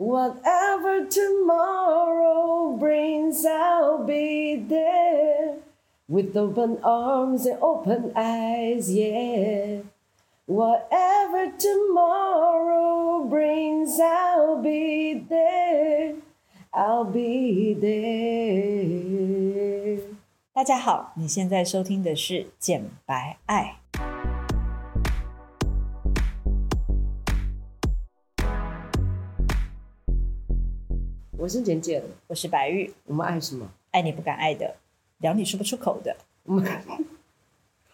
Whatever tomorrow brings, I'll be there with open arms and open eyes, yeah. Whatever tomorrow brings, I'll be there. I'll be there. 大家好，你现在收听的是《简白爱》。 我是简简，我是白玉。我们爱什么？爱你不敢爱的，聊你说不出口的。我们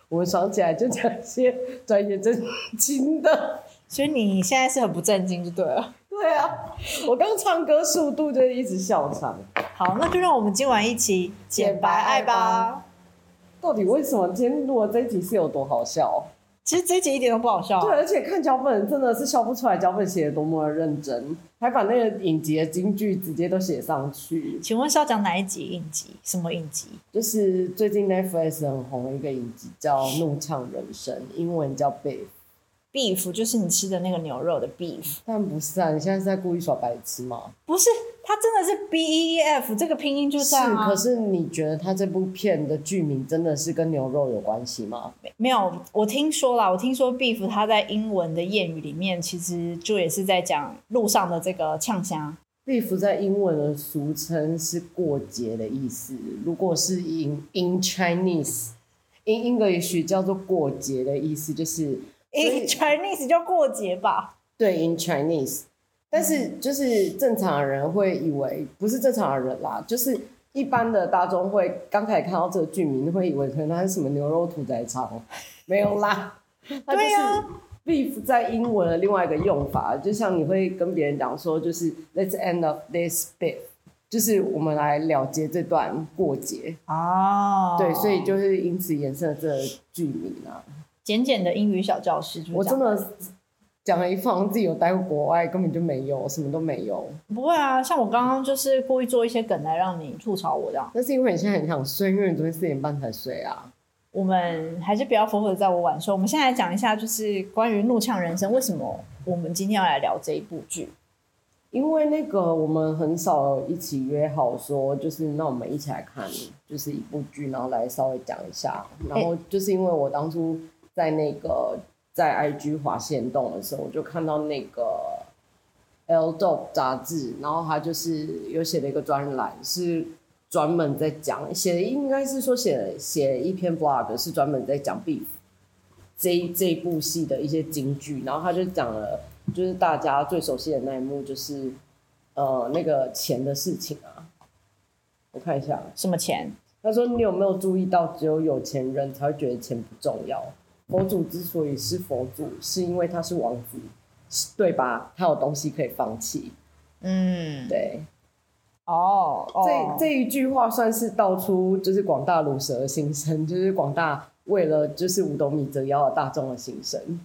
我们爽起来就讲一些专业正经的，所以你现在是很不正经就对了。对啊，我刚唱歌速度就一直笑场。好，那就让我们今晚一起简白爱吧。到底为什么今天录的这一集是有多好笑？其实这一集一点都不好笑。对，而且看脚本真的是笑不出来，脚本写的多么的认真，还把那个影集的金句直接都写上去。请问是要讲哪一集影集？什么影集？就是最近 Netflix 很红的一个影集，叫《怒呛人生》，英文叫 Beef。beef 就是你吃的那个牛肉的 beef，但不是啊！你现在是在故意耍白痴吗？不是，它真的是 b e e f 这个拼音就这样啊。是，可是你觉得它这部片的剧名真的是跟牛肉有关系吗？没有，我听说啦，我听说 beef 它在英文的谚语里面，其实就也是在讲路上的这个呛虾。beef 在英文的俗称是过节的意思，如果是 in in Chinese，in English 叫做过节的意思，就是。In Chinese 叫过节吧？对，In Chinese，但是就是正常的人会以为不是正常的人啦，就是一般的大众会刚开始看到这个剧名会以为可能它是什么牛肉屠宰场，没有啦。对呀，beef 在英文的另外一个用法，就像你会跟别人讲说，就是 Let's end of this bit，就是我们来了结这段过节哦。对，所以就是因此衍生了这个剧名啊。简简的英语小教室，我真的讲了一副自己有待过国外，根本就没有，什么都没有。不会啊，像我刚刚就是故意做一些梗来让你吐槽我这样。那是因为你现在很想睡，因为你昨天四点半才睡啊。我们还是不要 focus 在我晚睡。我们现在来讲一下，就是关于《怒呛人生》，为什么我们今天要来聊这一部剧？因为那个我们很少一起约好说，就是那我们一起来看，就是一部剧，然后来稍微讲一下。然后就是因为我当初。在那个在 IG 滑线动的时候，我就看到那个 L Dope 杂志，然后他就是有写了一个专栏，是专门在讲写的，应该是说写写一篇 blog，是专门在讲 Beef 这这部戏的一些金句，然后他就讲了，就是大家最熟悉的那一幕，就是呃那个钱的事情啊。我看一下什么钱？他说你有没有注意到，只有有钱人才会觉得钱不重要。佛祖之所以是佛祖，是因为他是王子，对吧？他有东西可以放弃。嗯，对。哦，哦这这一句话算是道出就是广大鲁蛇的心声，就是广大为了就是五斗米折腰的大众的心声。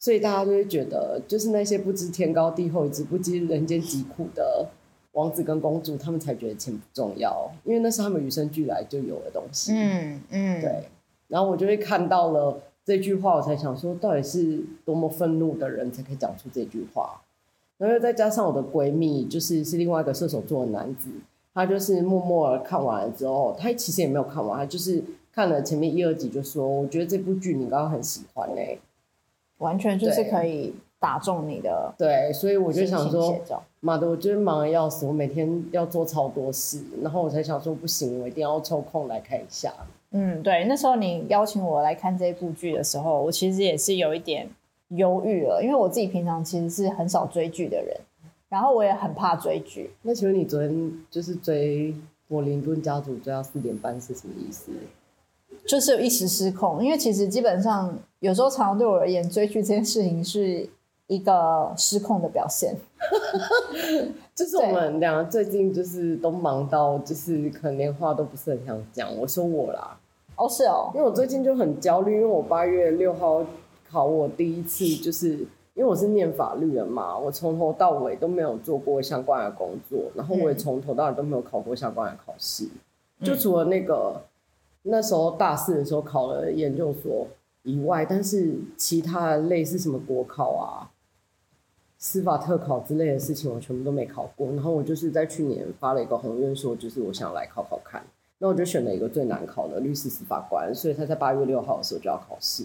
所以大家就会觉得，就是那些不知天高地厚、只不知人间疾苦的王子跟公主，他们才觉得钱不重要，因为那是他们与生俱来就有的东西。嗯嗯，对。然后我就会看到了。这句话我才想说，到底是多么愤怒的人才可以讲出这句话。然后再加上我的闺蜜，就是是另外一个射手座的男子，他就是默默看完了之后，他其实也没有看完，他就是看了前面一二集，就说：“我觉得这部剧你刚刚很喜欢呢、欸，完全就是可以打中你的。”对，所以我就想说，妈的，我就是忙的要死，我每天要做超多事，然后我才想说，不行，我一定要抽空来看一下。嗯，对，那时候你邀请我来看这部剧的时候，我其实也是有一点犹豫了，因为我自己平常其实是很少追剧的人，然后我也很怕追剧。那请问你昨天就是追《柏林顿家族》追到四点半是什么意思？就是有一时失控，因为其实基本上有时候常常对我而言，追剧这件事情是一个失控的表现。就是我们两个最近就是都忙到，就是可能连话都不是很想讲。我说我啦。哦，是哦，因为我最近就很焦虑，因为我八月六号考我第一次，就是因为我是念法律的嘛，我从头到尾都没有做过相关的工作，然后我也从头到尾都没有考过相关的考试，嗯、就除了那个那时候大四的时候考了研究所以外，但是其他的类似什么国考啊，司法特考之类的事情，我全部都没考过。然后我就是在去年发了一个宏愿，说就是我想来考考看。那我就选了一个最难考的律师司法官，所以他在八月六号的时候就要考试。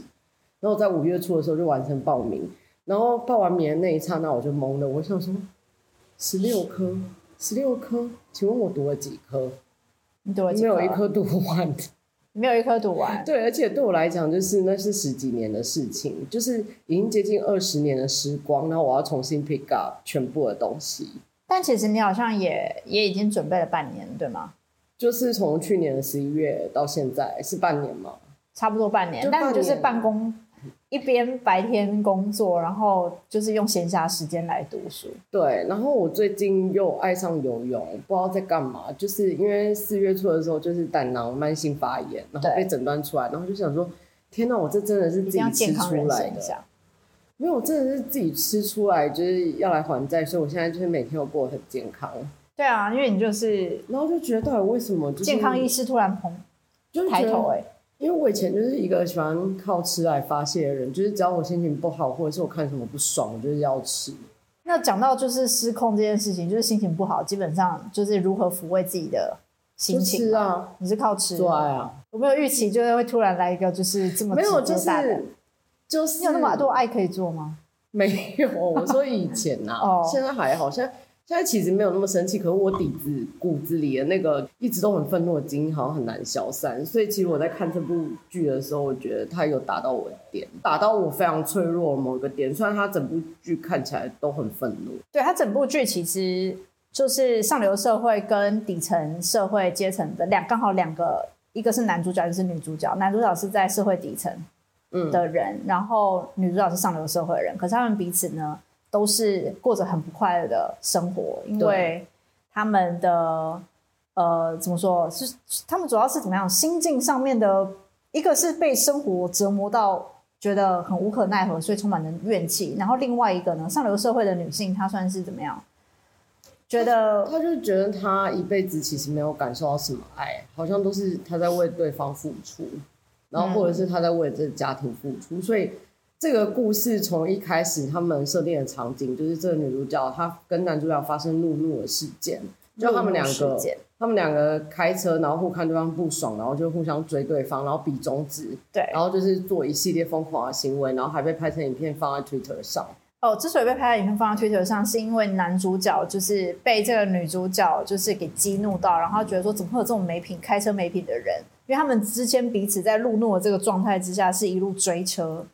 然后我在五月初的时候就完成报名。然后报完名的那一刹那，我就懵了。我想说，十六科，十六科，请问我读了几科？你读了？没有一科读完。没有一颗读完。对，而且对我来讲，就是那是十几年的事情，就是已经接近二十年的时光，然后我要重新 pick up 全部的东西。但其实你好像也也已经准备了半年，对吗？就是从去年的十一月到现在是半年吗？差不多半年，半年但就是办公。一边白天工作，然后就是用闲暇时间来读书。对，然后我最近又爱上游泳，不知道在干嘛。就是因为四月初的时候，就是胆囊慢性发炎，然后被诊断出来，然后就想说：天哪，我这真的是自己吃出来的。没有，我真的是自己吃出来，就是要来还债，所以我现在就是每天都过得很健康。对啊，因为你就是，然后就觉得到底为什么、就是、健康意识突然膨，就是抬头哎、欸。因为我以前就是一个喜欢靠吃来发泄的人，就是只要我心情不好，或者是我看什么不爽，我就是要吃。那讲到就是失控这件事情，就是心情不好，基本上就是如何抚慰自己的心情。吃啊，你是靠吃？对啊。有没有预期就是会突然来一个就是这么没有，就是就是你有那么多爱可以做吗？没有，我说以前呐、啊，哦，现在还好，现在。现在其实没有那么生气，可是我底子骨子里的那个一直都很愤怒的基因好像很难消散，所以其实我在看这部剧的时候，我觉得它有打到我的点，打到我非常脆弱的某个点。虽然它整部剧看起来都很愤怒，对，它整部剧其实就是上流社会跟底层社会阶层的两，刚好两个，一个是男主角，一个是女主角。男主角是在社会底层的人，嗯，然后女主角是上流社会的人，可是他们彼此呢，都是过着很不快乐的生活，因为他们的呃怎么说，是他们主要是怎么样心境上面的，一个是被生活折磨到觉得很无可奈何，所以充满了怨气。然后另外一个呢，上流社会的女性，她算是怎么样？觉得她就觉得她一辈子其实没有感受到什么爱，好像都是她在为对方付出，然后或者是她在为这个家庭付出，嗯、所以。这个故事从一开始，他们设定的场景就是这个女主角她跟男主角发生怒怒的事件，就他们两个，他们两个开车，然后互看对方不爽，然后就互相追对方，然后比中指，对，然后就是做一系列疯狂的行为，然后还被拍成影片放在 Twitter 上。哦，之所以被拍在影片放在 Twitter 上，是因为男主角就是被这个女主角就是给激怒到，然后觉得说怎么会有这种没品、开车没品的人？因为他们之间彼此在路怒的这个状态之下，是一路追车。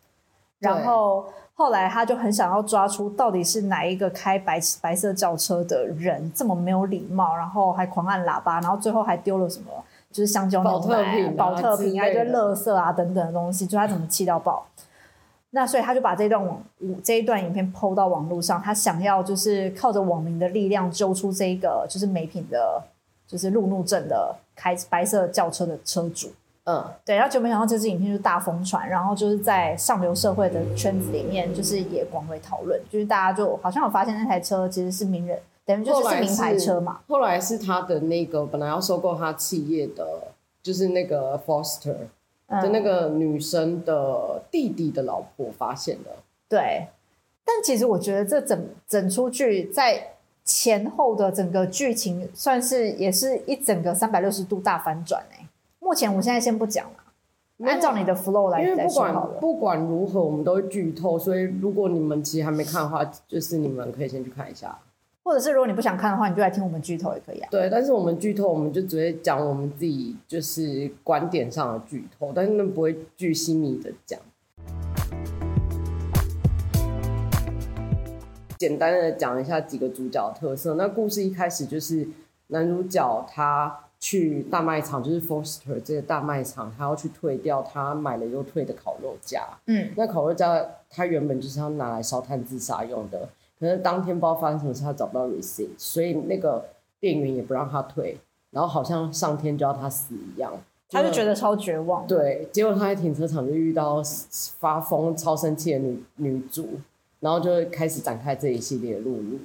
然后后来他就很想要抓出到底是哪一个开白白色轿车的人这么没有礼貌，然后还狂按喇叭，然后最后还丢了什么，就是香蕉牛奶、宝特瓶啊、一堆垃圾啊等等的东西，就他怎么气到爆。那所以他就把这段网这一段影片 PO 到网络上，他想要就是靠着网民的力量揪出这个就是没品的，就是路怒症的开白色轿车的车主。嗯，对，然后就没想到这支影片就大疯传，然后就是在上流社会的圈子里面，就是也广为讨论，就是大家就好像有发现那台车其实是名人，等于就是是名牌车嘛。后来是他的那个本来要收购他企业的，就是那个 Foster 的那个女生的弟弟的老婆发现的。嗯、对，但其实我觉得这整整出剧在前后的整个剧情，算是也是一整个三百六十度大反转哎、欸。目前我现在先不讲了，按照你的 flow 来。因为不管不管如何，我们都会剧透，所以如果你们其实还没看的话，就是你们可以先去看一下，或者是如果你不想看的话，你就来听我们剧透也可以啊。对，但是我们剧透，我们就只会讲我们自己就是观点上的剧透，但是那不会巨细密的讲。简单的讲一下几个主角的特色。那故事一开始就是男主角他。去大卖场，就是 Foster 这个大卖场，他要去退掉他买了又退的烤肉架。嗯，那烤肉架他原本就是要拿来烧炭自杀用的，可是当天不知道发生什么事，他找不到 receipt，所以那个店员也不让他退，然后好像上天就要他死一样，他就觉得超绝望。对，结果他在停车场就遇到发疯、超生气的女女主，然后就开始展开这一系列的路路。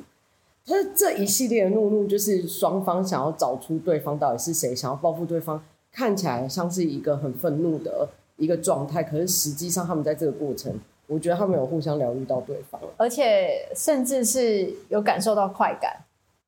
他这一系列的怒怒，就是双方想要找出对方到底是谁，想要报复对方，看起来像是一个很愤怒的一个状态，可是实际上他们在这个过程我觉得他们有互相疗愈到对方，而且甚至是有感受到快感。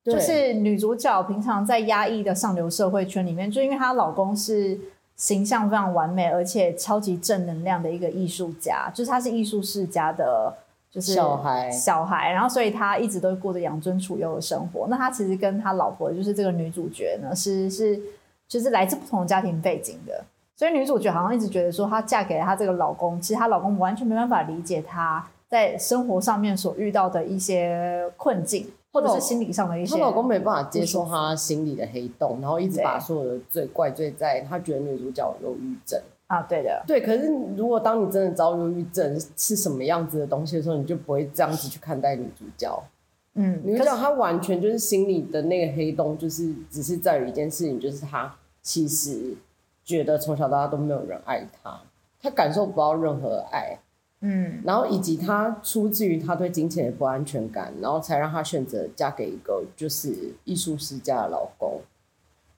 就是女主角平常在压抑的上流社会圈里面，就因为她老公是形象非常完美，而且超级正能量的一个艺术家，就是她是艺术世家的，就是小孩小孩，然后所以他一直都过着养尊处优的生活。那他其实跟他老婆，就是这个女主角呢，是是就是来自不同的家庭背景的，所以女主角好像一直觉得说，她嫁给了她这个老公，其实她老公完全没办法理解她在生活上面所遇到的一些困境。或者是心理上的一些，她老公没办法接受她心里的黑洞，然后一直把所有的罪怪罪在她觉得女主角有忧郁症啊，对的，对。可是如果当你真的遭遇忧郁症是什么样子的东西的时候，你就不会这样子去看待女主角。嗯，女主角她完全就是心里的那个黑洞，就是只是在于一件事情，就是她其实觉得从小到大都没有人爱她，她感受不到任何爱。嗯，然后以及她出自于她对金钱的不安全感，然后才让她选择嫁给一个就是艺术世家的老公。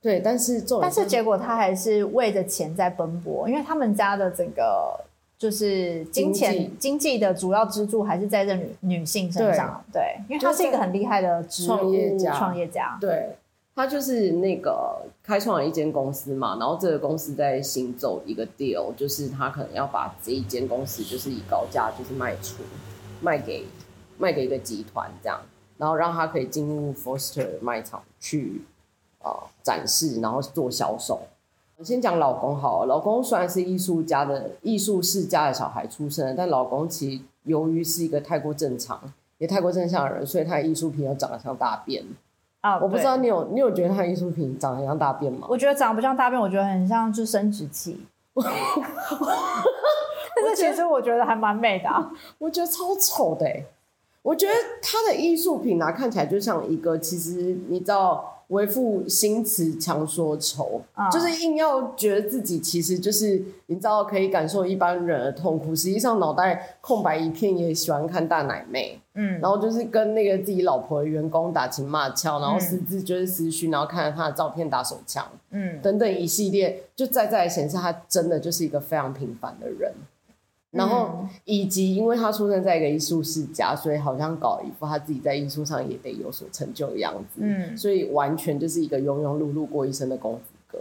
对，但是但是结果他还是为着钱在奔波，因为他们家的整个就是金钱经济的主要支柱还是在这女女性身上。对，对，因为她是一个很厉害的创业家，创业家。对。他就是那个开创了一间公司嘛，然后这个公司在行走一个 deal，就是他可能要把这一间公司就是以高价就是卖出，卖给卖给一个集团这样，然后让他可以进入 Foster 卖场去啊、呃、展示，然后做销售。我先讲老公好了，老公虽然是艺术家的艺术世家的小孩出身，但老公其实由于是一个太过正常也太过正向的人，所以他的艺术品又长得像大便。啊，我不知道你有你有觉得他艺术品长得像大便吗？我觉得长得不像大便，我觉得很像就生殖器。但是其实我觉得还蛮美的啊，我觉得超丑的欸。我觉得他的艺术品啊，看起来就像一个，其实你知道。为赋新词强说愁，嗯，就是硬要觉得自己其实就是你知道可以感受一般人的痛苦，实际上脑袋空白一片，也喜欢看大奶妹，嗯，然后就是跟那个自己老婆的员工打情骂俏，然后私自就是私讯，然后看着他的照片打手枪，嗯，等等一系列，就再再显示他真的就是一个非常平凡的人。然后，以及因为他出生在一个艺术世家，所以好像搞一副他自己在艺术上也得有所成就的样子。嗯，所以完全就是一个庸庸碌碌过一生的公子哥。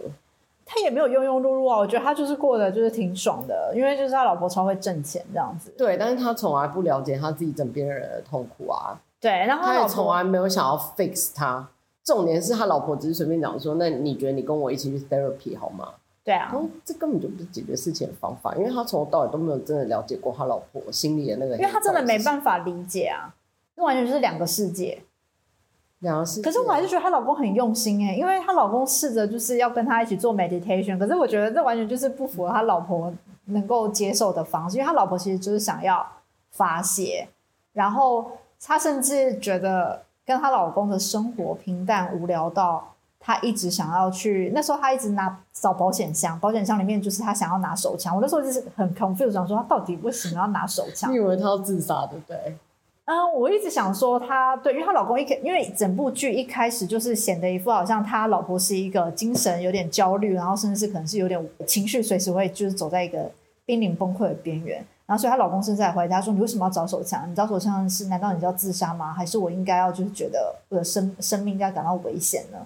他也没有庸庸碌碌啊，我觉得他就是过得就是挺爽的，因为就是他老婆超会挣钱这样子。对，但是他从来不了解他自己枕边人的痛苦啊。对，然后他，他也从来没有想要 fix 他。重点是他老婆只是随便讲说：“那你觉得你跟我一起去 therapy 好吗？”对啊，这根本就不是解决事情的方法，因为他从头到尾都没有真的了解过他老婆心里的那个，因为他真的没办法理解啊，这完全就是两个世界，两个世界。可是我还是觉得她老公很用心哎，因为她老公试着就是要跟她一起做 meditation，可是我觉得这完全就是不符合他老婆能够接受的方式，因为他老婆其实就是想要发泄，然后她甚至觉得跟她老公的生活平淡无聊到。他一直想要去，那时候他一直拿找保险箱，保险箱里面就是他想要拿手枪。我那时候就是很 confused，想说他到底为什么要拿手枪？你以为他要自杀，对不对？嗯，我一直想说他对，因为他老公一开，因为整部剧一开始就是显得一副好像他老婆是一个精神有点焦虑，然后甚至是可能是有点情绪，随时会就是走在一个濒临崩溃的边缘。然后所以她老公甚至还怀疑她说：“你为什么要找手枪？你找手枪是难道你就要自杀吗？还是我应该要就是觉得我的生生命应该感到危险呢？”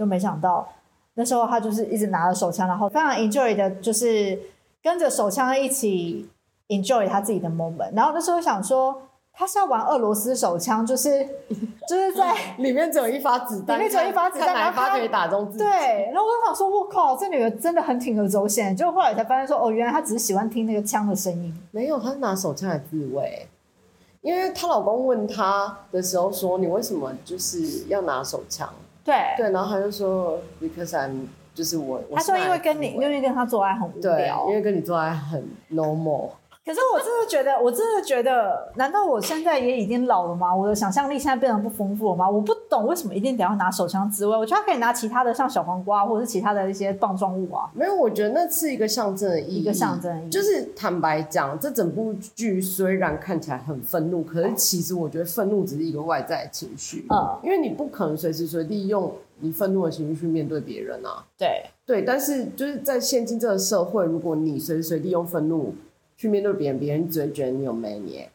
就没想到，那时候他就是一直拿着手枪，然后非常 enjoy 的，就是跟着手枪一起 enjoy 他自己的 moment。然后那时候想说，他是要玩俄罗斯手枪，就是 就是在里面只有一发子弹，里面只有一发子弹，哪一发可以打中自己？对。然后我就想说，我靠，这女的真的很铤而走险。就后来才发现说，哦，原来她只是喜欢听那个枪的声音。没有，她是拿手枪来自慰。因为她老公问她的时候说：“你为什么就是要拿手枪？”对。对，然后他就说，because I'm 就是我，他说因为跟你，因为跟他做爱很无聊，因为跟你做爱很 normal。可是我真的觉得，我真的觉得，难道我现在也已经老了吗？我的想象力现在变得不丰富了吗？我不懂为什么一定得要拿手枪自慰，我觉得他可以拿其他的，像小黄瓜或者是其他的一些棒状物啊。没有，我觉得那是一个象征的意义，一个象征意义。就是坦白讲，这整部剧虽然看起来很愤怒，可是其实我觉得愤怒只是一个外在的情绪，嗯，因为你不可能随时随地用你愤怒的情绪去面对别人啊。对对，但是就是在现今这个社会，如果你随时随地用愤怒。去面对别人，别人只会觉得你有 maniac。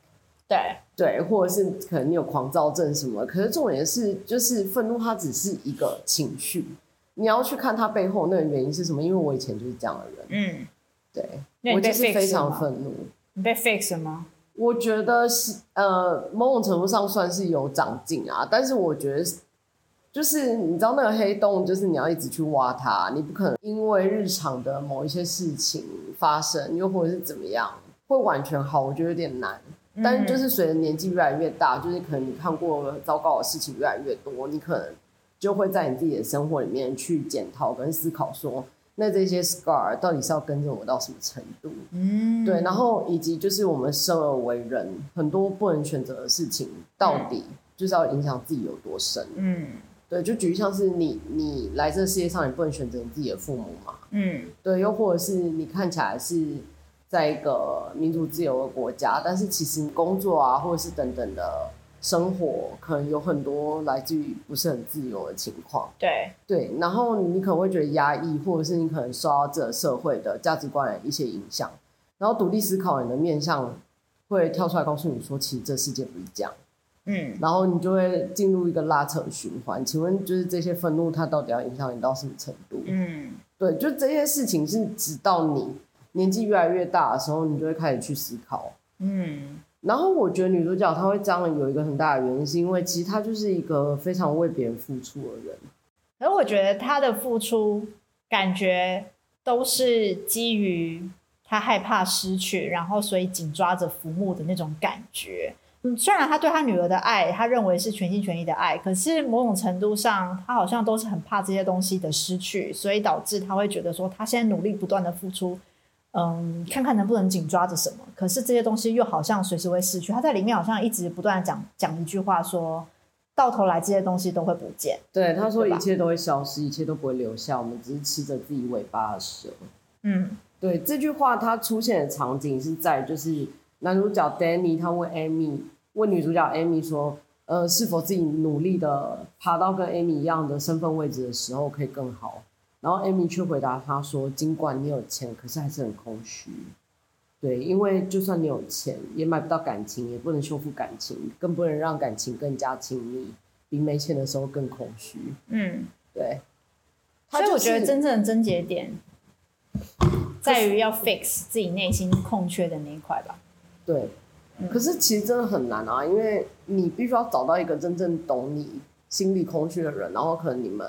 对对，或者是可能你有狂躁症什么，可是重点是，就是愤怒它只是一个情绪，你要去看它背后那个原因是什么。因为我以前就是这样的人，嗯，对，我就是非常愤怒。你被 fix 了吗？我觉得是呃，某种程度上算是有长进啊，但是我觉得就是你知道那个黑洞，就是你要一直去挖它，你不可能因为日常的某一些事情发生，又或者是怎么样，会完全好，我觉得有点难。但是就是随着年纪越来越大，就是可能你看过糟糕的事情越来越多，你可能就会在你自己的生活里面去检讨跟思考说，那这些 scar 到底是要跟着我到什么程度？嗯，对，然后以及就是我们生而为人，很多不能选择的事情，到底就是要影响自己有多深？嗯，对，就举例像是你你来这个世界上，你不能选择你自己的父母嘛？嗯，对，又或者是你看起来是。在一个民主自由的国家，但是其实工作啊，或者是等等的生活，可能有很多来自于不是很自由的情况。对对，然后你可能会觉得压抑，或者是你可能受到这个社会的价值观的一些影响，然后独立思考你的面向会跳出来告诉你说，其实这世界不是这样。嗯，然后你就会进入一个拉扯循环。请问，就是这些愤怒，它到底要影响你到什么程度？嗯，对，就这些事情是直到你。年纪越来越大的时候，你就会开始去思考。嗯，然后我觉得女主角她会这样有一个很大的原因，是因为其实她就是一个非常为别人付出的人。而我觉得她的付出感觉都是基于她害怕失去，然后所以紧抓着浮木的那种感觉。嗯，虽然他对他女儿的爱，他认为是全心全意的爱，可是某种程度上，他好像都是很怕这些东西的失去，所以导致他会觉得说，他现在努力不断的付出。嗯，看看能不能紧抓着什么，可是这些东西又好像随时会失去。他在里面好像一直不断讲讲一句话说，说到头来这些东西都会不见。对，他说一切都会消失，一切都不会留下，我们只是吃着自己尾巴的蛇。嗯，对，这句话它出现的场景是在就是男主角 Danny 他问 Amy 问女主角 Amy 说，呃，是否自己努力的爬到跟 Amy 一样的身份位置的时候可以更好。然后 Amy 却回答他说：“尽管你有钱，可是还是很空虚。对，因为就算你有钱，也买不到感情，也不能修复感情，更不能让感情更加亲密，比没钱的时候更空虚。嗯，对。所以我觉得真正的症结点在于要 fix 自己内心空缺的那一块吧。对，可是其实真的很难啊，因为你必须要找到一个真正懂你心里空虚的人，然后可能你们。”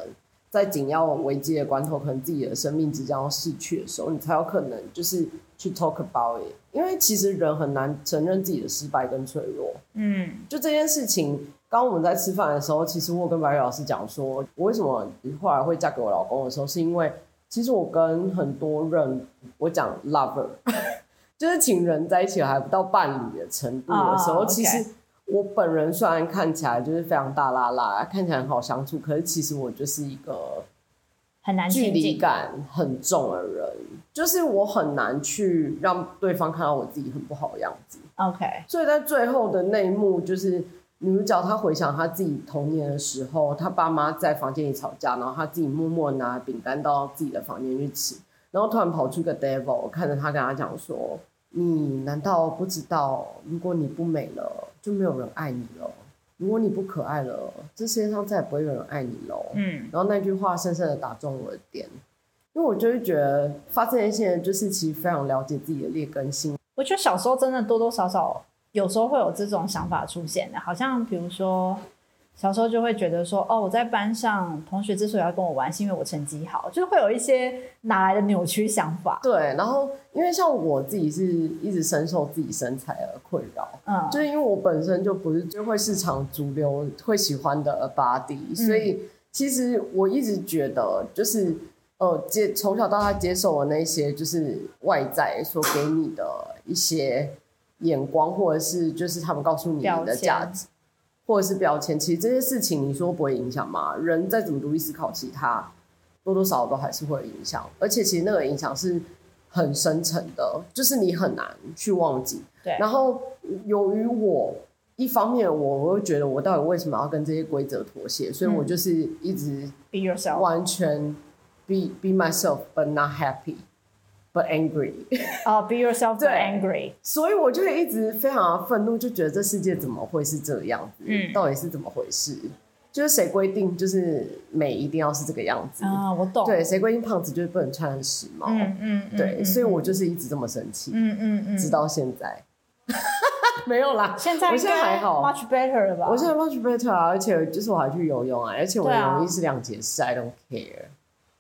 在紧要危机的关头，可能自己的生命即将要逝去的时候，你才有可能就是去 talk about it。因为其实人很难承认自己的失败跟脆弱。嗯，就这件事情，刚我们在吃饭的时候，其实我跟白玉老师讲说，我为什么后来会嫁给我老公的时候，是因为其实我跟很多人，我讲 lover，就是情人在一起还不到伴侣的程度的时候，oh. 其实。我本人虽然看起来就是非常大拉拉，看起来很好相处，可是其实我就是一个很难距离感很重的人，就是我很难去让对方看到我自己很不好的样子。OK，所以在最后的那一幕，就是女主角她回想她自己童年的时候，她爸妈在房间里吵架，然后她自己默默拿饼干到自己的房间去吃，然后突然跑出个 devil，看着他跟他讲说。你难道不知道，如果你不美了，就没有人爱你了；如果你不可爱了，这世界上再也不会有人爱你了。嗯，然后那句话深深的打中我的点，因为我就会觉得发生一些人就是其实非常了解自己的劣根性。我觉得小时候真的多多少少有时候会有这种想法出现的，好像比如说。小时候就会觉得说，哦，我在班上，同学之所以要跟我玩，是因为我成绩好，就是会有一些哪来的扭曲想法。对，然后因为像我自己是一直深受自己身材而困扰，嗯，就是因为我本身就不是就会市场主流会喜欢的 body，嗯，所以其实我一直觉得，就是呃接从小到大接受的那些就是外在所给你的一些眼光，或者是就是他们告诉你的价值。或者是标签，其实这些事情你说不会影响吗？人再怎么独立思考，其他多多少少都还是会有影响，而且其实那个影响是很深层的，就是你很难去忘记。对。然后由于我一方面，我会觉得我到底为什么要跟这些规则妥协，所以我就是一直 be yourself，完全 be be myself but not happy。But angry。哦、uh,，be yourself but angry。所以我就会一直非常的愤怒，就觉得这世界怎么会是这样子？嗯，到底是怎么回事？就是谁规定就是美一定要是这个样子啊？我懂。对，谁规定胖子就是不能穿很时髦？嗯嗯，对嗯，所以我就是一直这么生气。嗯嗯嗯，直到现在。没有啦，现在我现在还好，much better 了吧？我现在 much better 啊，而且就是我还去游泳啊，而且我的泳衣是两节式，I don't care。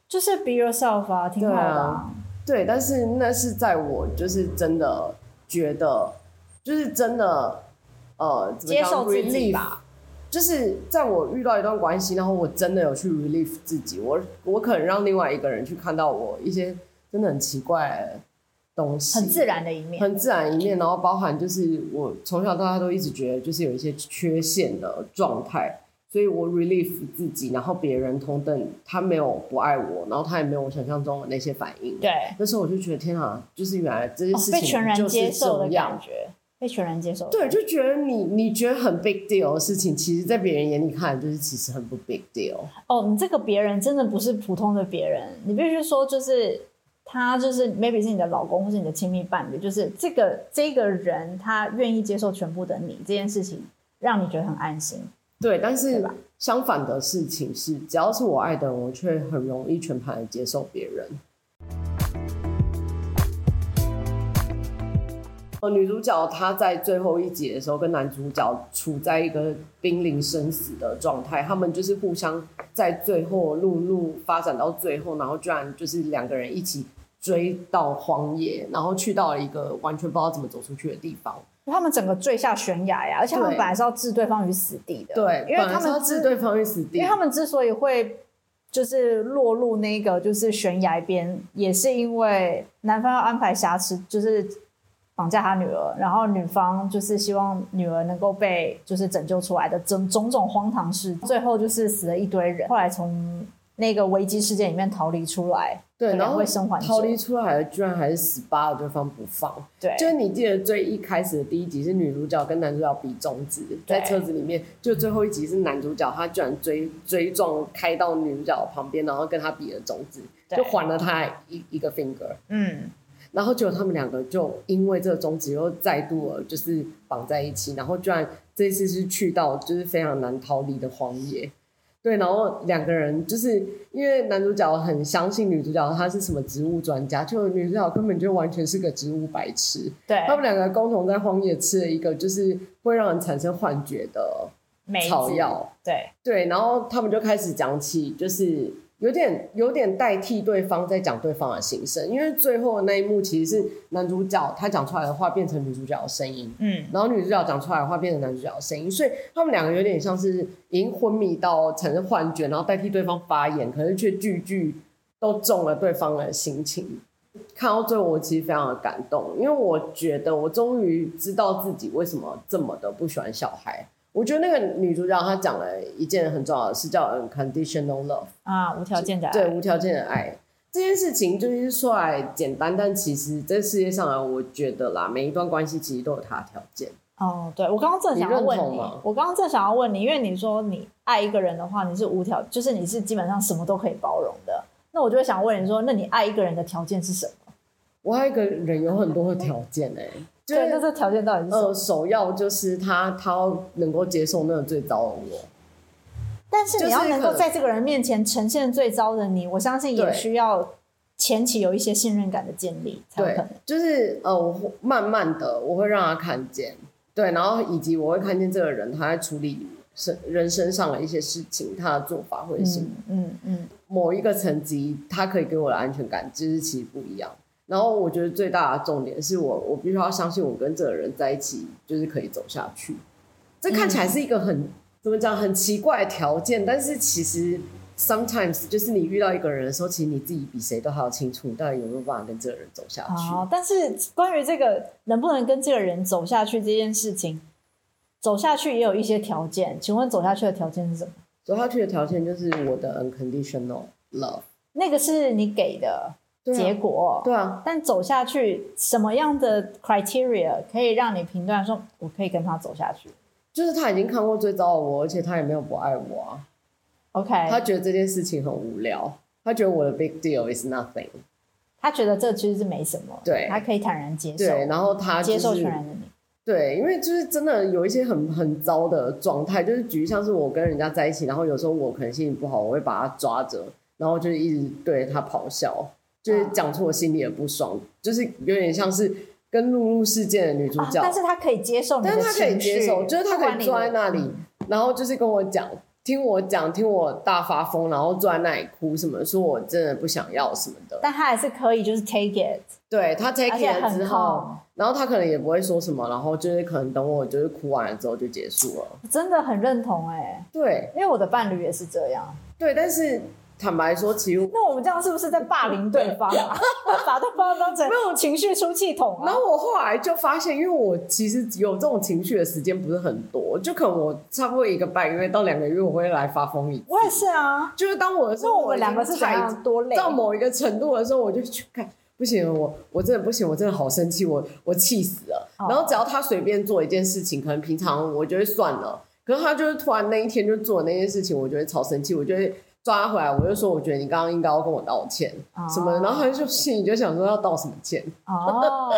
就是 be yourself 啊，挺好的啊。对，但是那是在我就是真的觉得，就是真的呃，接受自己吧。就是在我遇到一段关系，然后我真的有去 relieve 自己，我我可能让另外一个人去看到我一些真的很奇怪。东西很自然的一面，很自然一面，然后包含就是我从小到大都一直觉得就是有一些缺陷的状态，所以我 relieve 自己，然后别人同等他没有不爱我，然后他也没有我想象中的那些反应。对，那时候我就觉得天啊，就是原来这些事情、哦、被全然接受的感觉，被全然接受。对，就觉得你你觉得很 big deal 的事情，其实在别人眼里看就是其实很不 big deal。哦，你这个别人真的不是普通的别人，你必须说就是。他就是 maybe 是你的老公，或是你的亲密伴侣，就是这个这个人，他愿意接受全部的你，这件事情让你觉得很安心。对，但是相反的事情是，只要是我爱的人，我却很容易全盘的接受别人。呃，女主角她在最后一集的时候，跟男主角处在一个濒临生死的状态，他们就是互相在最后路路发展到最后，然后居然就是两个人一起。追到荒野，然后去到了一个完全不知道怎么走出去的地方。他们整个坠下悬崖呀，而且他们本来是要置对方于死地的。对，因为他们要置对方于死地。因为他们之所以会就是落入那个就是悬崖边，也是因为男方要安排瑕疵，就是绑架他女儿，然后女方就是希望女儿能够被就是拯救出来的种种种荒唐事，最后就是死了一堆人。后来从那个危机事件里面逃离出来。对，然后逃离出来的居然还是死扒了对方不放。对，就是你记得最一开始的第一集是女主角跟男主角比中指，在车子里面，就最后一集是男主角他居然追追撞开到女主角旁边，然后跟他比了中指，就还了他一一个 finger。嗯，然后结果他们两个就因为这个中指又再度了就是绑在一起，然后居然这次是去到就是非常难逃离的荒野。对，然后两个人就是因为男主角很相信女主角，她是什么植物专家，就女主角根本就完全是个植物白痴。对，他们两个共同在荒野吃了一个就是会让人产生幻觉的草药。对对，然后他们就开始讲起就是。有点有点代替对方在讲对方的心声，因为最后的那一幕其实是男主角他讲出来的话变成女主角的声音，嗯，然后女主角讲出来的话变成男主角的声音，所以他们两个有点像是已经昏迷到产生幻觉，然后代替对方发言，可是却句句都中了对方的心情。看到最后，我其实非常的感动，因为我觉得我终于知道自己为什么这么的不喜欢小孩。我觉得那个女主角她讲了一件很重要的事，叫 unconditional love 啊，无条件的爱。对，无条件的爱这件事情，就是说来简单，但其实这世界上啊，我觉得啦，每一段关系其实都有它的条件。哦，对，我刚刚正想要问你，你我刚刚正想要问你，因为你说你爱一个人的话，你是无条，就是你是基本上什么都可以包容的。那我就会想问你说，那你爱一个人的条件是什么？我爱一个人有很多的条件哎、欸。对，那这条件到底是什么？呃，首要就是他，他能够接受那个最糟的我。但是你要能够在这个人面前呈现最糟的你，我相信也需要前期有一些信任感的建立才有可能。就是呃，我慢慢的我会让他看见，对，然后以及我会看见这个人他在处理生人身上的一些事情，他的做法会是嗯嗯，嗯，某一个层级，他可以给我的安全感，就是其实不一样。然后我觉得最大的重点是我，我必须要相信我跟这个人在一起就是可以走下去。这看起来是一个很、嗯、怎么讲很奇怪的条件，但是其实 sometimes 就是你遇到一个人的时候，其实你自己比谁都还要清楚，你到底有没有办法跟这个人走下去。哦，但是关于这个能不能跟这个人走下去这件事情，走下去也有一些条件。请问走下去的条件是什么？走下去的条件就是我的 unconditional love，那个是你给的。结果对啊，但走下去，什么样的 criteria 可以让你评断说我可以跟他走下去？就是他已经看过最糟的我，而且他也没有不爱我啊。OK，他觉得这件事情很无聊，他觉得我的 big deal is nothing。他觉得这其实是没什么，对，他可以坦然接受，对，然后他、就是、接受全然的你，对，因为就是真的有一些很很糟的状态，就是举例像是我跟人家在一起，然后有时候我可能心情不好，我会把他抓着，然后就是一直对他咆哮，就是讲出我心里的不爽，啊、就是有点像是跟露露事件的女主角，啊、但是她可以接受你的情绪，但是她可以接受，就是她可以坐在那里，然后就是跟我讲。听我讲，听我大发疯，然后坐在那里哭什么，说我真的不想要什么的。但她还是可以，就是 take it。对，她 take it 了之后，然后他可能也不会说什么，然后就是可能等我就是哭完了之后就结束了。真的很认同哎、欸。对，因为我的伴侣也是这样。对，但是。坦白说，其实那我们这样是不是在霸凌对方啊？把对方当成没有情绪出气筒啊？然后我后来就发现，因为我其实有这种情绪的时间不是很多，就可能我差不多一个半月到两个月我会来发疯一次。我也是啊，就是当我的时候，我们两个是怎样多累到某一个程度的时候，我就去看，不行，我我真的不行，我真的好生气，我我气死了。然后只要他随便做一件事情，可能平常我就会算了，可是他就是突然那一天就做那件事情，我就会超生气，我就会。抓回来，我就说，我觉得你刚刚应该要跟我道歉，哦、什么的，然后他就心里就想说要道什么歉。哦，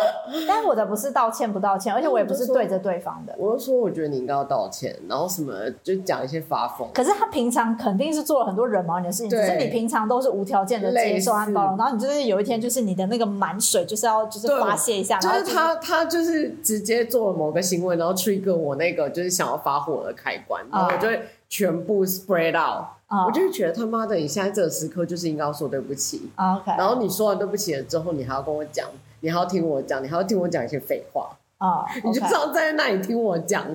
但我的不是道歉不道歉，而且我也不是对着对方的。我就说，我觉得你应该要道歉，然后什么就讲一些发疯。可是他平常肯定是做了很多惹毛你的事情，只是你平常都是无条件的接受和包容，然后你就是有一天就是你的那个满水就是要就是发泄一下，就是他他就是直接做了某个行为，然后 trigger 我那个就是想要发火的开关，然后我就会全部 spread out。Oh. 我就觉得他妈的，你现在这个时刻就是应该要说对不起。OK，然后你说完对不起了之后，你还要跟我讲，你还要听我讲，你还要听我讲一些废话。啊，oh, okay. 你就知道站在那里听我讲，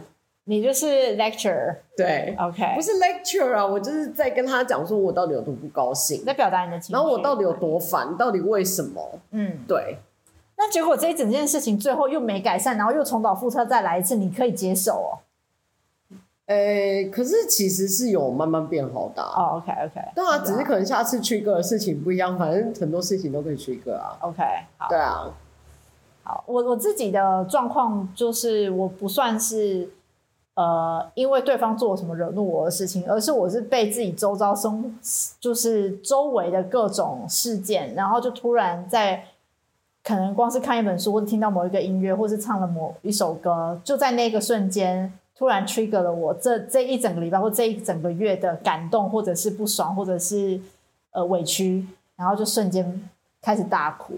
你就是 lecture。对，OK，不是 lecture 啊，我就是在跟他讲说我到底有多不高兴，在表达你的情绪，然后我到底有多烦，到底为什么？嗯，对。那结果这一整件事情最后又没改善，然后又重蹈覆辙再来一次，你可以接受哦？诶、欸，可是其实是有慢慢变好的哦。Oh, OK OK，对啊，只是可能下次 trigger 的事情不一样，反正很多事情都可以 trigger 啊。OK，好，对啊，好，我我自己的状况就是我不算是呃，因为对方做了什么惹怒我的事情，而是我是被自己周遭生就是周围的各种事件，然后就突然在可能光是看一本书，或者听到某一个音乐，或是唱了某一首歌，就在那个瞬间。突然 trigger 了我这这一整个礼拜或这一整个月的感动，或者是不爽，或者是呃委屈，然后就瞬间开始大哭，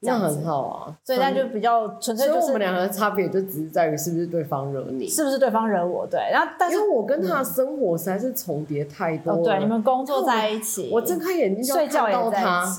这样很好啊。所以那就比较纯粹，就是我们两个的差别就只是在于是不是对方惹你，是不是对方惹我？对，然后但是因为我跟他的生活实在是重叠太多了，哦，对，你们工作在一起，我睁开眼睛就看到他。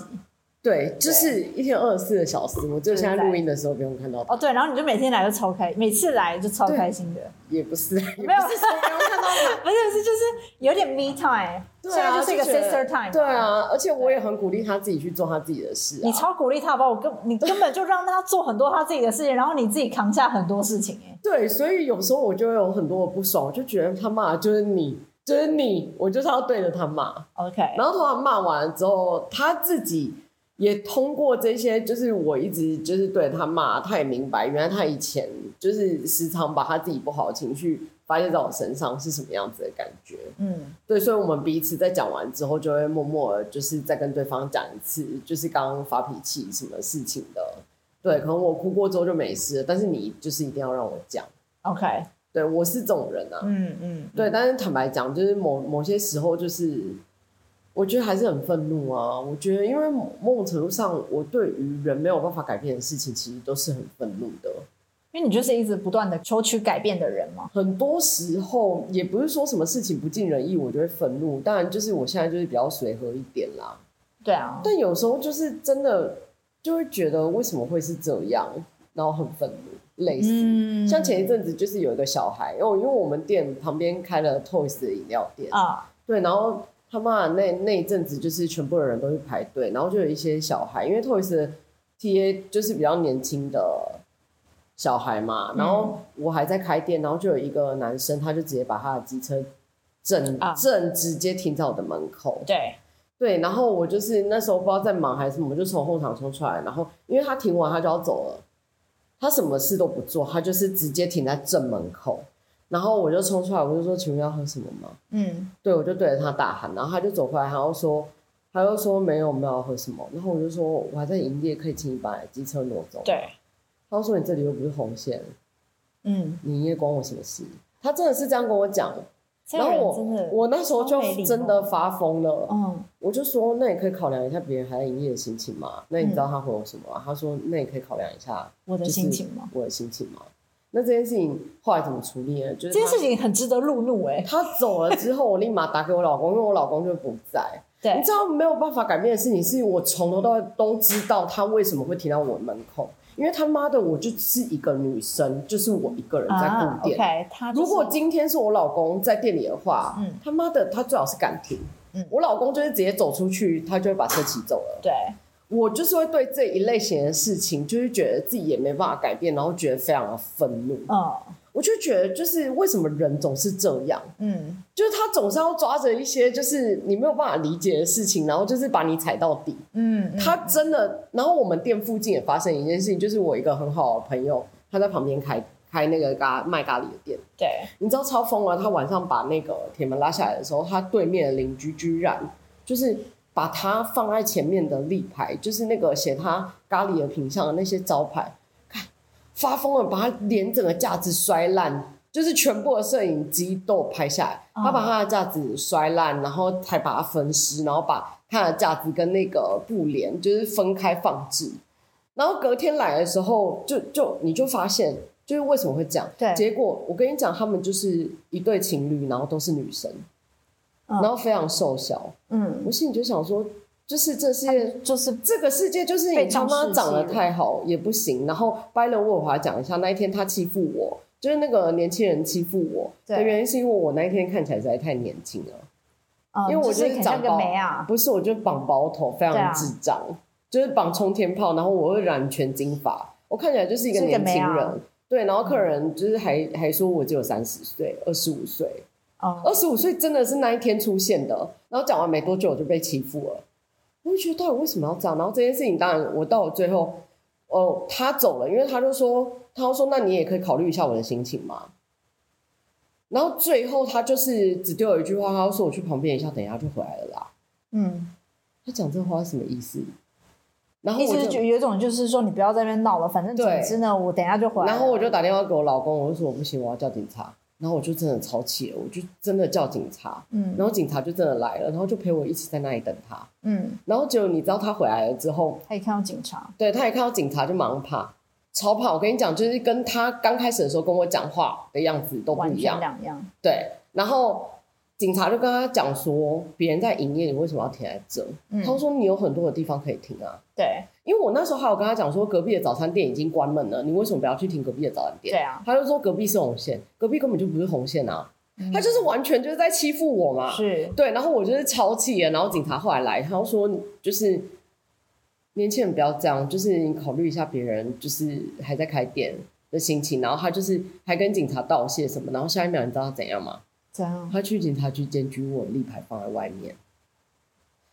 对，就是一天二十四个小时，我就现在录音的时候不用看到他。哦，对，然后你就每天来就超开，每次来就超开心的。也不是，没有，不用看到他，不是不是，就是有点 me time，现在就是一个 sister time。对啊，而且我也很鼓励他自己去做他自己的事。你超鼓励他吧，我根你根本就让他做很多他自己的事情，然后你自己扛下很多事情。哎，对，所以有时候我就会有很多的不爽，我就觉得他骂就是你，就是你，我就是要对着他骂。OK，然后突然骂完了之后，他自己。也通过这些，就是我一直就是对他骂，他也明白，原来他以前就是时常把他自己不好的情绪发泄在我身上是什么样子的感觉。嗯，对，所以我们彼此在讲完之后，就会默默的就是再跟对方讲一次，就是刚刚发脾气什么事情的。对，可能我哭过之后就没事了，但是你就是一定要让我讲。OK，对，我是这种人啊。嗯嗯，嗯对，但是坦白讲，就是某某些时候就是。我觉得还是很愤怒啊！我觉得，因为某种程度上，我对于人没有办法改变的事情，其实都是很愤怒的。因为你就是一直不断的求取改变的人嘛。很多时候也不是说什么事情不尽人意，我就会愤怒。当然，就是我现在就是比较随和一点啦。对啊。但有时候就是真的就会觉得为什么会是这样，然后很愤怒，类似。嗯。像前一阵子就是有一个小孩，因为因为我们店旁边开了 Toys 的饮料店啊，对，然后。他妈的那那一阵子就是全部的人都去排队，然后就有一些小孩，因为 Toys TA 就是比较年轻的小孩嘛，然后我还在开店，然后就有一个男生，他就直接把他的机车正正直接停在我的门口。对对，然后我就是那时候不知道在忙还是什么，我就从后场冲出来，然后因为他停完他就要走了，他什么事都不做，他就是直接停在正门口。然后我就冲出来，我就说：“请问要喝什么吗？”嗯，对，我就对着他大喊，然后他就走回来，然后说：“他就说没有没有喝什么，然后我就说我还在营业，可以请你把机车挪走。对，他就说你这里又不是红线，嗯，你营业关我什么事？他真的是这样跟我讲。然后我我那时候就真的发疯了，嗯，我就说那你可以考量一下别人还在营业的心情嘛。那你知道他回我什么吗？他说那你可以考量一下我的心情吗？我的心情吗？那这件事情后来怎么处理呢？就是这件事情很值得怒怒哎。他走了之后，我立马打给我老公，因为我老公就不在。对，你知道没有办法改变的事情，是我从头到尾都知道他为什么会停到我门口。因为他妈的，我就是一个女生，就是我一个人在顾店。如果今天是我老公在店里的话，嗯，他妈的，他最好是敢停。嗯，我老公就是直接走出去，他就会把车骑走了。对，我就是会对这一类型的事情，就是觉得自己也没办法改变，然后觉得非常的愤怒。嗯。我就觉得，就是为什么人总是这样，嗯，就是他总是要抓着一些就是你没有办法理解的事情，然后就是把你踩到底，嗯，他真的。然后我们店附近也发生一件事情，就是我一个很好的朋友，他在旁边开开那个咖卖咖喱的店，对，你知道超疯了，他晚上把那个铁门拉下来的时候，他对面的邻居居然就是把它放在前面的立牌，就是那个写他咖喱的品相的那些招牌。看发疯了，把他连整个架子摔烂，就是全部的摄影机都拍下来。他把他的架子摔烂，然后才把它分尸，然后把他的架子跟那个布帘就是分开放置。然后隔天来的时候，就就你就发现，就是为什么会这样？对，结果我跟你讲，他们就是一对情侣，然后都是女生，然后非常瘦小。嗯，我心里就想说。就是这世界，就是这个世界，就是你他妈长得太好也不行。然后拜了我还讲一下，那一天他欺负我，就是那个年轻人欺负我。的原因，是因为我那一天看起来实在太年轻了。因为我就是长包，不是，我就绑包头，非常智障，就是绑冲天炮，然后我会染全金发，我看起来就是一个年轻人。对，然后客人就是还还说我只有三十岁，二十五岁，二十五岁真的是那一天出现的。然后讲完没多久我就被欺负了。我就觉得到底为什么要这样？然后这件事情，当然我到了最后，哦，他走了，因为他就说，他就说，那你也可以考虑一下我的心情嘛。然后最后他就是只丢了一句话，他说我去旁边一下，等一下就回来了啦。嗯，他讲这话是什么意思？然后我就有一种就是说，你不要在那边闹了，反正总之呢，我等一下就回来。然后我就打电话给我老公，我就说我不行，我要叫警察。然后我就真的超气了，我就真的叫警察，嗯，然后警察就真的来了，然后就陪我一起在那里等他，嗯，然后结果你知道他回来了之后，他也看到警察，对，他也看到警察就马上怕，超跑。我跟你讲，就是跟他刚开始的时候跟我讲话的样子都不一样，两样，对，然后。警察就跟他讲说，别人在营业，你为什么要停在这？嗯、他说你有很多的地方可以停啊。对，因为我那时候还有跟他讲说，隔壁的早餐店已经关门了，你为什么不要去停隔壁的早餐店？对啊，他就说隔壁是红线，隔壁根本就不是红线啊，嗯、他就是完全就是在欺负我嘛。是，对，然后我就是超气了，然后警察后来来，他就说就是年轻人不要这样，就是你考虑一下别人就是还在开店的心情，然后他就是还跟警察道谢什么，然后下一秒你知道他怎样吗？他去警察局检举我，立牌放在外面。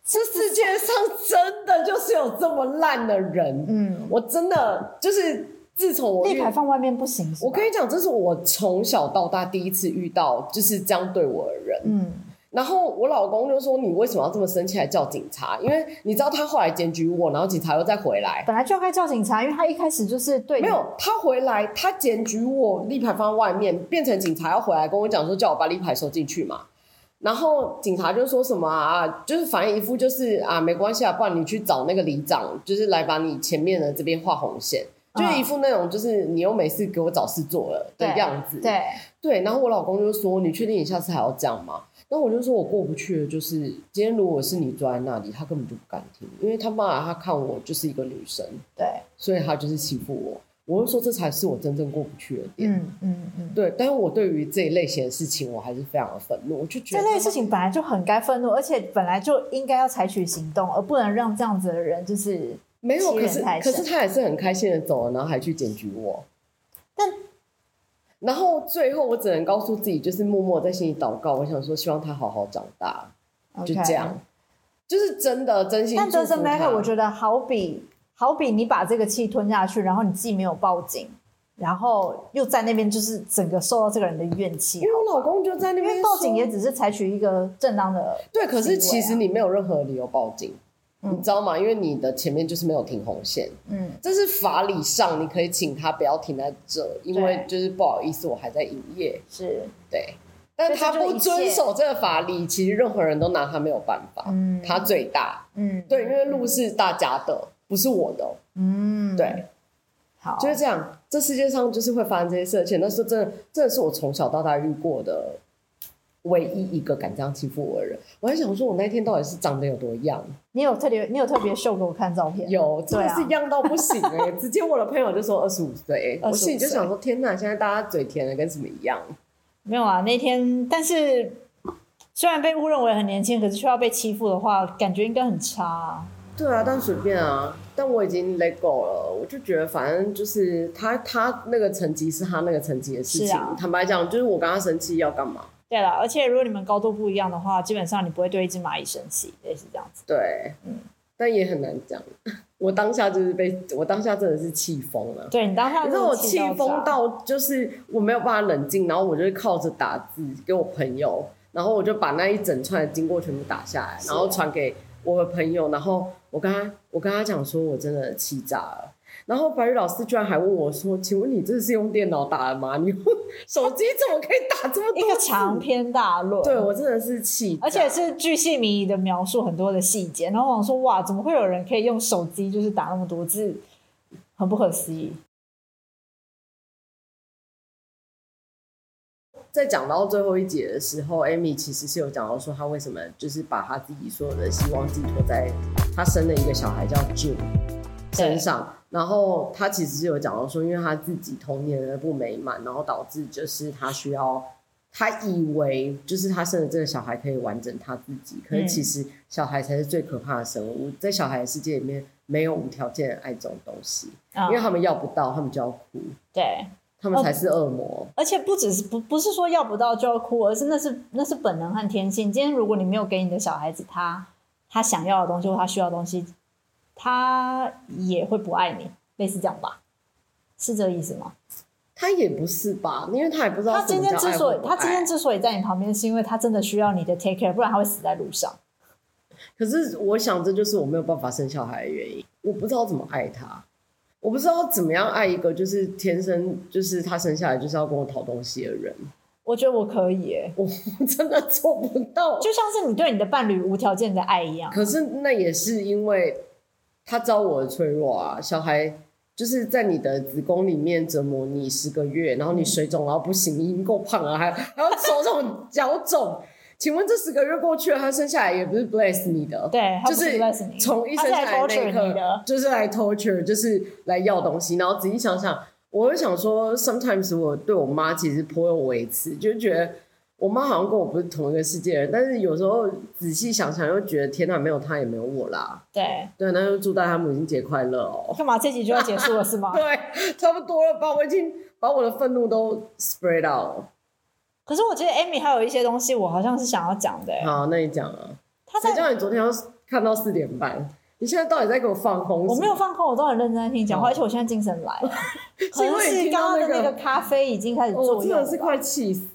这世界上真的就是有这么烂的人，嗯，我真的就是自从我立牌放外面不行，我跟你讲，这是我从小到大第一次遇到就是这样对我的人，嗯。然后我老公就说：“你为什么要这么生气，还叫警察？因为你知道他后来检举我，然后警察又再回来。本来就该叫警察，因为他一开始就是对没有他回来，他检举我，立牌放在外面，变成警察要回来跟我讲说，叫我把立牌收进去嘛。然后警察就说什么啊，就是反正一副就是啊，没关系啊，不然你去找那个里长，就是来把你前面的这边画红线，就是一副那种就是你又没事给我找事做了的样子。对对，然后我老公就说：你确定你下次还要这样吗？”那我就说，我过不去的，就是今天如果是你坐在那里，他根本就不敢听，因为他妈他看我就是一个女生，对，所以他就是欺负我。我就说，这才是我真正过不去的点。嗯嗯嗯，对。但是我对于这一类型的事情，我还是非常的愤怒。我就觉得这类事情本来就很该愤怒，而且本来就应该要采取行动，而不能让这样子的人就是没有。可是可是他也是很开心的走了，然后还去检举我，但。然后最后，我只能告诉自己，就是默默在心里祷告。我想说，希望他好好长大.就这样，就是真的真心。但 doesn't matter，我觉得好比好比你把这个气吞下去，然后你既没有报警，然后又在那边就是整个受到这个人的怨气。因为我老公就在那边，因为报警也只是采取一个正当的、啊、对，可是其实你没有任何理由报警。你知道吗？因为你的前面就是没有停红线，嗯，这是法理上你可以请他不要停在这，因为就是不好意思，我还在营业，是。对，但他不遵守这个法理，其实任何人都拿他没有办法，嗯，他最大，嗯，对，因为路是大家的，不是我的，嗯，对，好，就是这样，这世界上就是会发生这些事，而且那是真的，真的是我从小到大遇过的。唯一一个敢这样欺负我的人，我还想说，我那天到底是长得有多样？你有特别，你有特别秀给我看照片？有，真的是样到不行哎、欸！直接我的朋友就说二十五岁，我心里就想说，天哪，现在大家嘴甜的跟什么一样？没有啊，那天，但是虽然被误认为很年轻，可是却要被欺负的话，感觉应该很差、啊。对啊，但随便啊，但我已经 let go 了，我就觉得反正就是他他那个层级是他那个层级的事情。啊、坦白讲，就是我跟他生气要干嘛？对了，而且如果你们高度不一样的话，基本上你不会对一只蚂蚁生气，类似这样子。对，嗯，但也很难讲。我当下就是被我当下真的是气疯了。对，你当下，你知道我气疯到就是我没有办法冷静，然后我就是靠着打字给我朋友，然后我就把那一整串的经过全部打下来，然后传给我的朋友，然后我跟他我跟他讲说我真的气炸了。然后白宇老师居然还问我说：“请问你这是用电脑打的吗？你用手机怎么可以打这么多？”一个长篇大论，对我真的是气，而且是巨细靡遗的描述很多的细节。然后我想说：“哇，怎么会有人可以用手机就是打那么多字？很不可思议。”在讲到最后一节的时候，Amy 其实是有讲到说，她为什么就是把她自己所有的希望寄托在她生了一个小孩叫 June 身上。然后他其实是有讲到说，因为他自己童年的不美满，然后导致就是他需要，他以为就是他生的这个小孩可以完整他自己，可是其实小孩才是最可怕的生物，在小孩的世界里面没有无条件的爱这种东西，因为他们要不到，他们就要哭，对，他们才是恶魔，而且不只是不不是说要不到就要哭，而是那是那是本能和天性。今天如果你没有给你的小孩子他他想要的东西或他需要的东西。他也会不爱你，类似这样吧，是这个意思吗？他也不是吧，因为他也不知道。他今天之所以他今天之所以在你旁边，是因为他真的需要你的 take care，不然他会死在路上。可是我想，这就是我没有办法生小孩的原因。我不知道怎么爱他，我不知道怎么样爱一个就是天生就是他生下来就是要跟我讨东西的人。我觉得我可以耶，我真的做不到，就像是你对你的伴侣无条件的爱一样。可是那也是因为。他知道我的脆弱啊，小孩就是在你的子宫里面折磨你十个月，然后你水肿，然后不行，你已经够胖了，还还要手肿 脚肿。请问这十个月过去了，他生下来也不是 bless 你的，对，就是从一生下来那一刻就是来 torture，就是来要东西。然后仔细想想，我就想说，sometimes 我对我妈其实颇有微词，就觉得。我妈好像跟我不是同一个世界人，但是有时候仔细想想，又觉得天哪，没有她也没有我啦。对对，那就祝大家母亲节快乐哦！干嘛这集就要结束了是吗？对，差不多了吧，我已经把我的愤怒都 spread out 了。可是我觉得 Amy 还有一些东西，我好像是想要讲的。好，那你讲啊。他在叫你昨天要看到四点半，你现在到底在给我放空？我没有放空，我都很认真在听讲话，而且我现在精神来了。可能是刚刚的那个咖啡已经开始作用，我真的是快气死。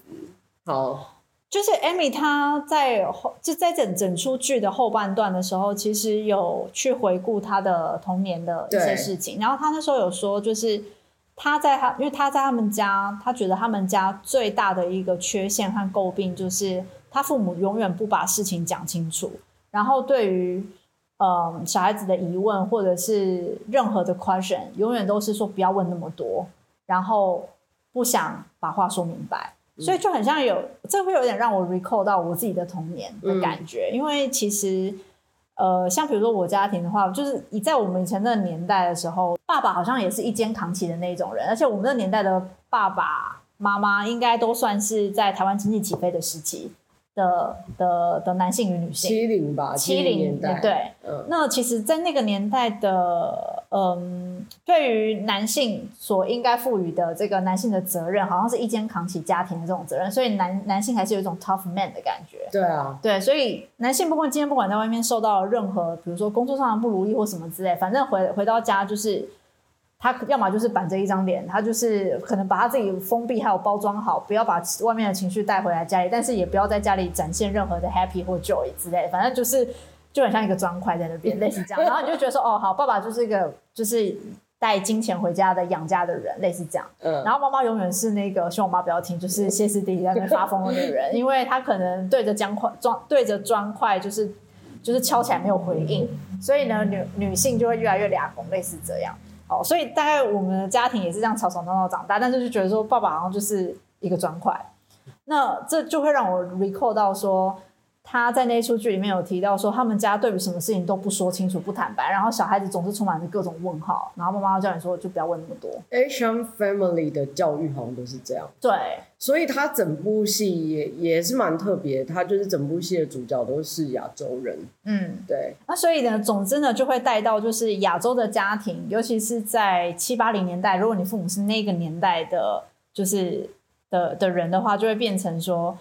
好，就是 Amy 她在后就在整整出剧的后半段的时候，其实有去回顾她的童年的一些事情。然后她那时候有说，就是她在她，因为她在他们家，她觉得他们家最大的一个缺陷和诟病，就是他父母永远不把事情讲清楚。然后对于嗯小孩子的疑问或者是任何的 question，永远都是说不要问那么多，然后不想把话说明白。所以就很像有，这会有点让我 recall 到我自己的童年的感觉，嗯、因为其实，呃，像比如说我家庭的话，就是以在我们以前那个年代的时候，爸爸好像也是一肩扛起的那种人，而且我们那个年代的爸爸妈妈应该都算是在台湾经济起飞的时期。的的的男性与女性，七零吧，七零年代，对，嗯，那其实，在那个年代的，嗯，对于男性所应该赋予的这个男性的责任，好像是一肩扛起家庭的这种责任，所以男男性还是有一种 tough man 的感觉，对啊，对，所以男性不管今天不管在外面受到任何，比如说工作上的不如意或什么之类，反正回回到家就是他要么就是板着一张脸，他就是可能把他自己封闭还有包装好，不要把外面的情绪带回来家里，但是也不要在家里展现任何的 happy 或 joy 之类，反正就是就很像一个砖块在那边，类似这样。然后你就觉得说，哦，好，爸爸就是一个就是带金钱回家的养家的人，类似这样。嗯。然后妈妈永远是那个，希望我妈不要听，就是歇斯底里在那边发疯的女人，因为她可能对着砖块砖对着砖块就是就是敲起来没有回应，所以呢，女女性就会越来越俩红，类似这样。哦，所以大概我们的家庭也是这样吵吵闹闹长大，但是就觉得说爸爸好像就是一个砖块，那这就会让我 recall 到说。他在那出剧里面有提到说，他们家对于什么事情都不说清楚、不坦白，然后小孩子总是充满着各种问号，然后妈妈叫你说就不要问那么多。Asian Family 的教育好像都是这样。对，所以他整部戏也也是蛮特别，他就是整部戏的主角都是亚洲人。嗯，对。那所以呢，总之呢，就会带到就是亚洲的家庭，尤其是在七八零年代，如果你父母是那个年代的，就是的的人的话，就会变成说。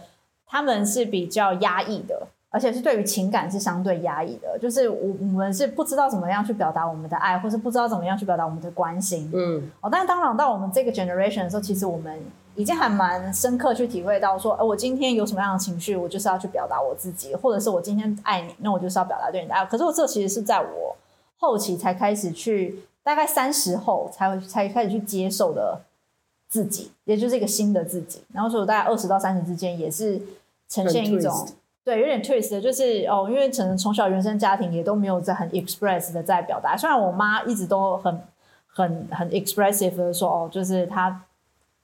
他们是比较压抑的，而且是对于情感是相对压抑的。就是我我们是不知道怎么样去表达我们的爱，或是不知道怎么样去表达我们的关心。嗯，哦，但是当然到我们这个 generation 的时候，其实我们已经还蛮深刻去体会到说，呃，我今天有什么样的情绪，我就是要去表达我自己，或者是我今天爱你，那我就是要表达对你的爱。可是我这其实是在我后期才开始去，大概三十后才才开始去接受的。自己，也就是一个新的自己。然后，所以我大概二十到三十之间，也是呈现一种对，有点 twist 的，就是哦，因为可能从小原生家庭也都没有在很 express 的在表达。虽然我妈一直都很很很 expressive 的说哦，就是她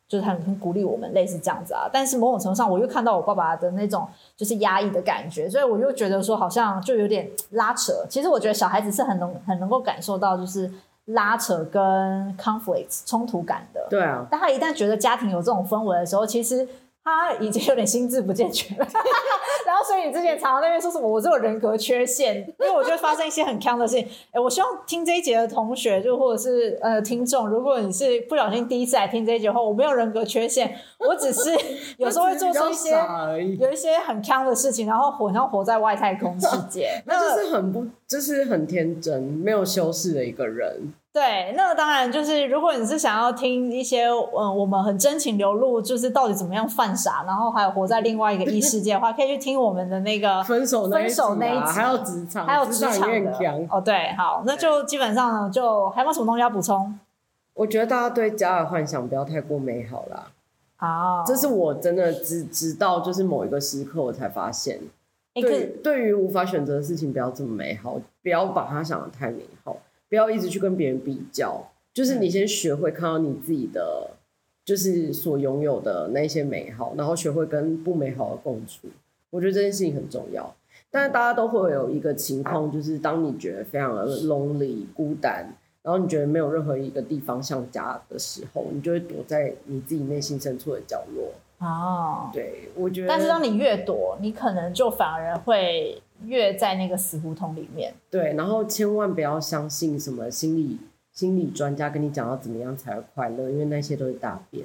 就是很很鼓励我们，类似这样子啊。但是某种程度上，我又看到我爸爸的那种就是压抑的感觉，所以我又觉得说好像就有点拉扯。其实我觉得小孩子是很能很能够感受到，就是。拉扯跟 conflicts 冲突感的，对啊。但他一旦觉得家庭有这种氛围的时候，其实他已经有点心智不健全了。然后，所以你之前常常在那边说什么，我这有人格缺陷，因为我就发生一些很坑的事情。哎，我希望听这一节的同学，就或者是呃听众，如果你是不小心第一次来听这一节的话，我没有人格缺陷，我只是 有时候会做出一些有一些很坑的事情，然后好像活在外太空世界，那就是很不，就是很天真、没有修饰的一个人。对，那当然就是，如果你是想要听一些，嗯，我们很真情流露，就是到底怎么样犯傻，然后还有活在另外一个异世界的话，可以去听我们的那个分手那一集，分手那一集，还有职场，还有职场的。哦，对，好，那就基本上呢，就还有没有什么东西要补充？我觉得大家对家的幻想不要太过美好啦。好，这是我真的直直到就是某一个时刻我才发现，对，欸、对于无法选择的事情，不要这么美好，不要把它想的太美好。不要一直去跟别人比较，就是你先学会看到你自己的，就是所拥有的那些美好，然后学会跟不美好的共处。我觉得这件事情很重要。但是大家都会有一个情况，就是当你觉得非常的 lonely 孤单，然后你觉得没有任何一个地方像家的时候，你就会躲在你自己内心深处的角落。哦，对，我觉得。但是当你越躲，你可能就反而会。越在那个死胡同里面，对，然后千万不要相信什么心理心理专家跟你讲要怎么样才会快乐，因为那些都是大便。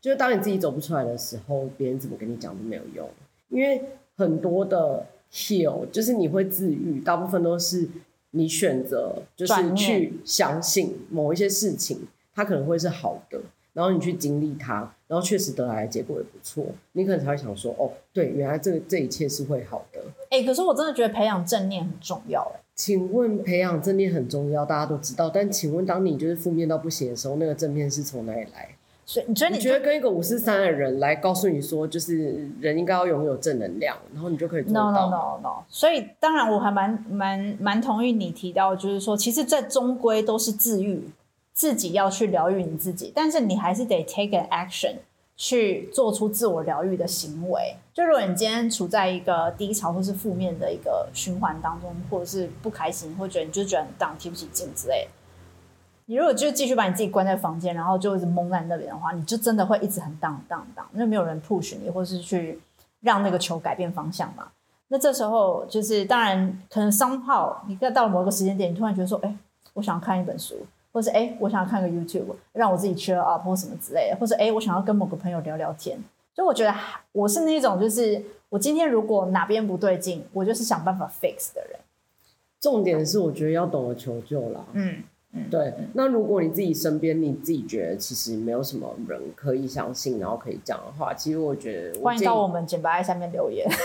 就是当你自己走不出来的时候，别人怎么跟你讲都没有用。因为很多的 heal 就是你会自愈，大部分都是你选择就是去相信某一些事情，它可能会是好的。然后你去经历它，然后确实得来的结果也不错，你可能才会想说，哦，对，原来这个这一切是会好的。哎，可是我真的觉得培养正念很重要，哎。请问培养正念很重要，大家都知道，但请问当你就是负面到不行的时候，那个正面是从哪里来？所以你觉得你，你觉得跟一个五四三的人来告诉你说，就是人应该要拥有正能量，然后你就可以做到？No no no no。所以当然我还蛮蛮蛮同意你提到，就是说，其实这终归都是自愈。自己要去疗愈你自己，但是你还是得 take an action 去做出自我疗愈的行为。就如果你今天处在一个低潮或是负面的一个循环当中，或者是不开心，或者觉得你就觉得很 down 提不起劲之类的，你如果就继续把你自己关在房间，然后就一直蒙在那边的话，你就真的会一直很荡荡荡因为没有人 push 你，或是去让那个球改变方向嘛。那这时候就是当然可能 somehow 你到了某个时间点，你突然觉得说，哎，我想看一本书。或是哎，我想要看个 YouTube，让我自己 cheer up 或什么之类的。或者哎，我想要跟某个朋友聊聊天。所以我觉得我是那种，就是我今天如果哪边不对劲，我就是想办法 fix 的人。重点是我觉得要懂得求救啦。嗯，嗯，对。那如果你自己身边你自己觉得其实没有什么人可以相信，然后可以讲的话，其实我觉得我欢迎到我们简白爱下面留言。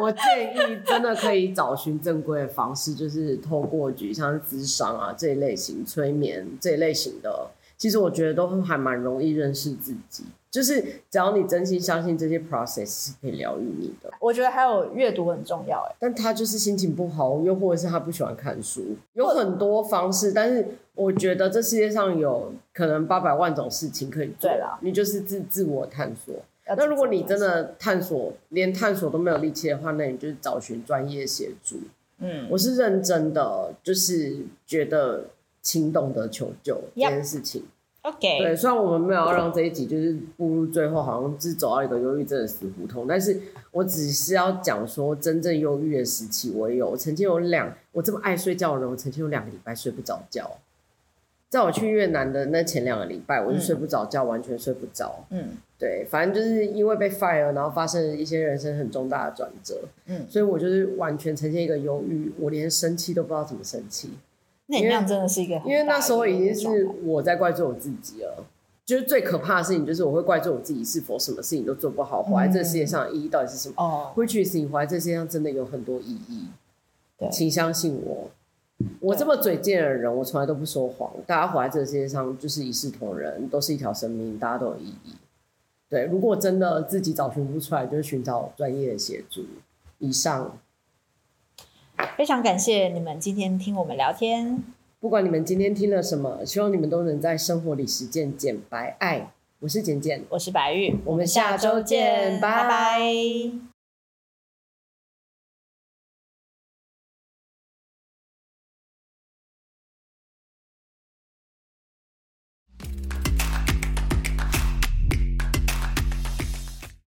我建议真的可以找寻正规的方式，就是透过举像是智商啊这一类型、催眠这一类型的，其实我觉得都还蛮容易认识自己。就是只要你真心相信这些 process 是可以疗愈你的，我觉得还有阅读很重要哎。但他就是心情不好，又或者是他不喜欢看书，有很多方式。但是我觉得这世界上有可能八百万种事情可以做，对啦，你就是自自我探索。那如果你真的探索连探索都没有力气的话，那你就是找寻专业协助。嗯，我是认真的，就是觉得轻动的求救这件事情。OK，对，虽然我们没有要让这一集就是步入最后，好像是走到一个忧郁症的死胡同，但是我只是要讲说，真正忧郁的时期，我也有，我曾经有两，我这么爱睡觉的人，我曾经有两个礼拜睡不着觉。在我去越南的那前两个礼拜，我就睡不着觉，嗯、完全睡不着。嗯，对，反正就是因为被 fire，然后发生了一些人生很重大的转折。嗯，所以我就是完全呈现一个忧郁，我连生气都不知道怎么生气。那样真的是一个，因为那时候已经是我在怪罪我自己了。就是最可怕的事情，就是我会怪罪我自己是否什么事情都做不好。活在这世界上的意义到底是什么？哦，which is 你活在这世界上真的有很多意义。对，请相信我。我这么嘴贱的人，我从来都不说谎。大家活在这个世界上，就是一视同仁，都是一条生命，大家都有意义。对，如果真的自己找寻不出来，就是寻找专业的协助。以上，非常感谢你们今天听我们聊天。不管你们今天听了什么，希望你们都能在生活里实践简白爱。我是简简，我是白玉，我们下周见，拜拜。